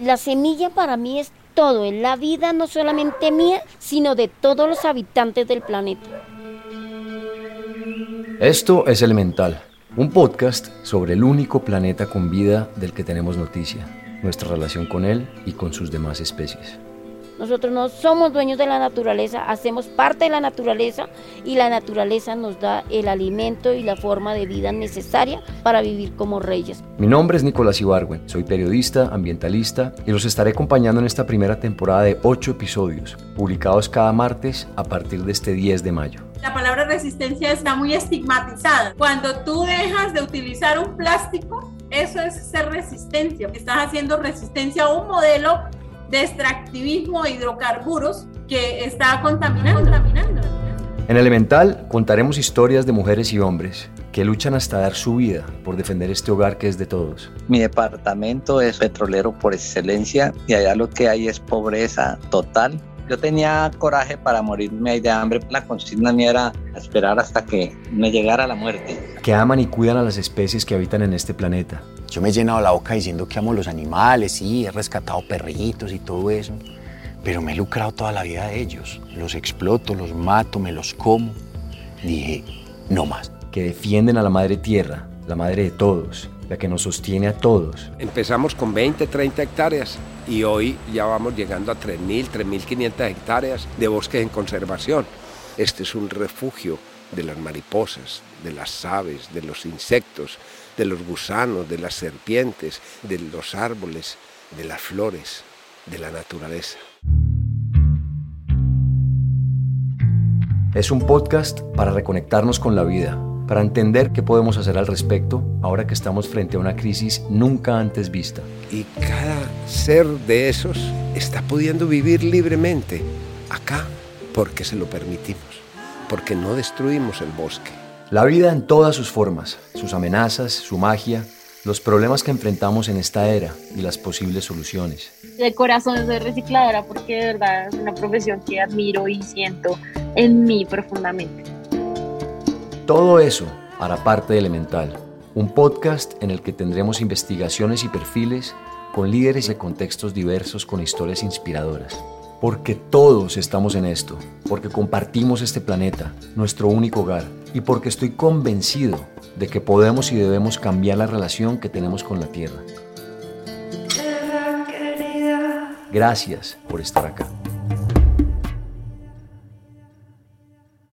La semilla para mí es todo, es la vida no solamente mía, sino de todos los habitantes del planeta. Esto es Elemental, un podcast sobre el único planeta con vida del que tenemos noticia, nuestra relación con él y con sus demás especies. Nosotros no somos dueños de la naturaleza, hacemos parte de la naturaleza y la naturaleza nos da el alimento y la forma de vida necesaria para vivir como reyes. Mi nombre es Nicolás Ibargüen, soy periodista, ambientalista y los estaré acompañando en esta primera temporada de ocho episodios, publicados cada martes a partir de este 10 de mayo. La palabra resistencia está muy estigmatizada. Cuando tú dejas de utilizar un plástico, eso es ser resistencia. Estás haciendo resistencia a un modelo de extractivismo de hidrocarburos que está contaminando. contaminando. En Elemental contaremos historias de mujeres y hombres que luchan hasta dar su vida por defender este hogar que es de todos. Mi departamento es petrolero por excelencia y allá lo que hay es pobreza total. Yo tenía coraje para morirme de hambre. La consigna mía era esperar hasta que me llegara la muerte. Que aman y cuidan a las especies que habitan en este planeta yo me he llenado la boca diciendo que amo los animales, sí, he rescatado perritos y todo eso, pero me he lucrado toda la vida de ellos. Los exploto, los mato, me los como. Dije, no más. Que defienden a la madre tierra, la madre de todos, la que nos sostiene a todos. Empezamos con 20, 30 hectáreas y hoy ya vamos llegando a 3.000, 3.500 hectáreas de bosque en conservación. Este es un refugio de las mariposas, de las aves, de los insectos, de los gusanos, de las serpientes, de los árboles, de las flores, de la naturaleza. Es un podcast para reconectarnos con la vida, para entender qué podemos hacer al respecto ahora que estamos frente a una crisis nunca antes vista. Y cada ser de esos está pudiendo vivir libremente acá porque se lo permitimos, porque no destruimos el bosque la vida en todas sus formas, sus amenazas, su magia, los problemas que enfrentamos en esta era y las posibles soluciones. De corazón soy recicladora porque de verdad es una profesión que admiro y siento en mí profundamente. Todo eso hará parte de Elemental, un podcast en el que tendremos investigaciones y perfiles con líderes de contextos diversos con historias inspiradoras porque todos estamos en esto, porque compartimos este planeta, nuestro único hogar, y porque estoy convencido de que podemos y debemos cambiar la relación que tenemos con la Tierra. Gracias por estar acá.